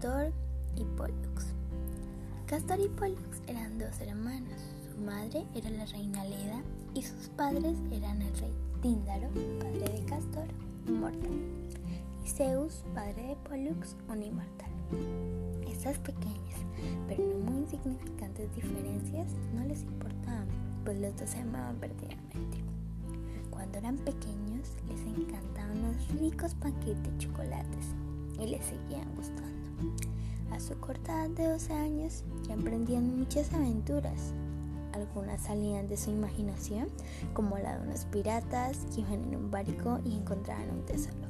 Castor y Pollux eran dos hermanos. Su madre era la reina Leda y sus padres eran el rey Tíndaro, padre de Castor, inmortal, y Zeus, padre de Pollux, un inmortal. Estas pequeñas, pero no muy insignificantes diferencias no les importaban, pues los dos se amaban perdidamente. Cuando eran pequeños les encantaban los ricos panqueques de chocolates y les seguían gustando. A su corta de 12 años ya emprendían muchas aventuras. Algunas salían de su imaginación, como la de unos piratas que iban en un barco y encontraban un tesoro.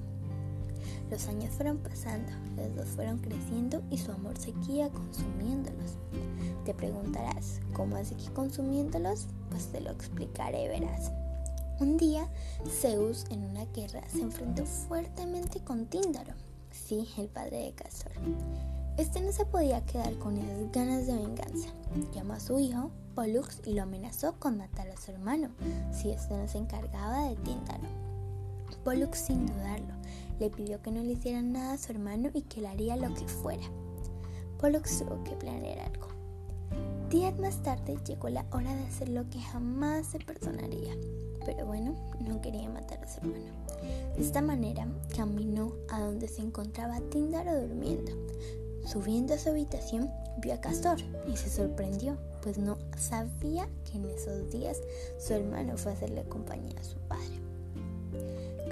Los años fueron pasando, los dos fueron creciendo y su amor seguía consumiéndolos. Te preguntarás, ¿cómo hace que consumiéndolos? Pues te lo explicaré, verás. Un día, Zeus en una guerra se enfrentó fuertemente con Tíndaro, sí, el padre de Castor. Este no se podía quedar con esas ganas de venganza. Llamó a su hijo, Pollux, y lo amenazó con matar a su hermano si este no se encargaba de Tíndaro. Pollux, sin dudarlo, le pidió que no le hiciera nada a su hermano y que le haría lo que fuera. Pollux tuvo que planear algo. Días más tarde llegó la hora de hacer lo que jamás se perdonaría. Pero bueno, no quería matar a su hermano. De esta manera caminó a donde se encontraba Tíndaro durmiendo. Subiendo a su habitación, vio a Castor y se sorprendió, pues no sabía que en esos días su hermano fue a hacerle compañía a su padre.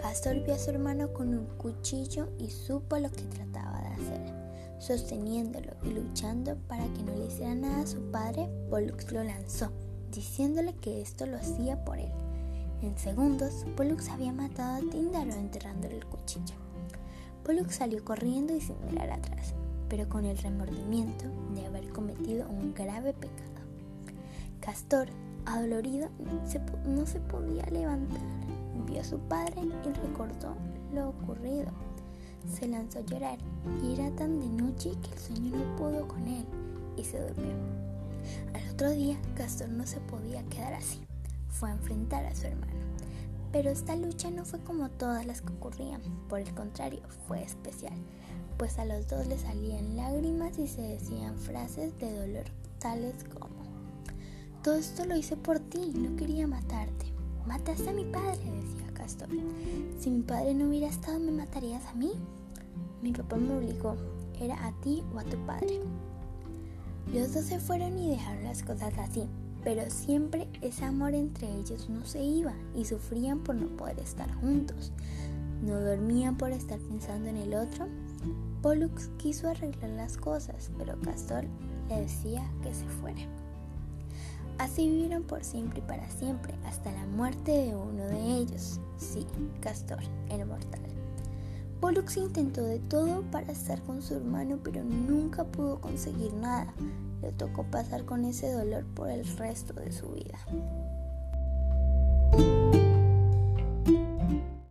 Castor vio a su hermano con un cuchillo y supo lo que trataba de hacer. Sosteniéndolo y luchando para que no le hiciera nada a su padre, Pollux lo lanzó, diciéndole que esto lo hacía por él. En segundos, Pollux había matado a Tíndaro enterrándole el cuchillo. Pollux salió corriendo y sin mirar atrás pero con el remordimiento de haber cometido un grave pecado. Castor, adolorido, no se podía levantar. Vio a su padre y recordó lo ocurrido. Se lanzó a llorar y era tan de noche que el sueño no pudo con él y se durmió. Al otro día, Castor no se podía quedar así. Fue a enfrentar a su hermano. Pero esta lucha no fue como todas las que ocurrían, por el contrario, fue especial pues a los dos les salían lágrimas y se decían frases de dolor tales como, todo esto lo hice por ti, no quería matarte. Mataste a mi padre, decía Si mi padre no hubiera estado, ¿me matarías a mí? Mi papá me obligó, era a ti o a tu padre. Los dos se fueron y dejaron las cosas así, pero siempre ese amor entre ellos no se iba y sufrían por no poder estar juntos. No dormían por estar pensando en el otro Pollux quiso arreglar las cosas, pero Castor le decía que se fuera. Así vivieron por siempre y para siempre, hasta la muerte de uno de ellos. Sí, Castor, el mortal. Pollux intentó de todo para estar con su hermano, pero nunca pudo conseguir nada. Le tocó pasar con ese dolor por el resto de su vida.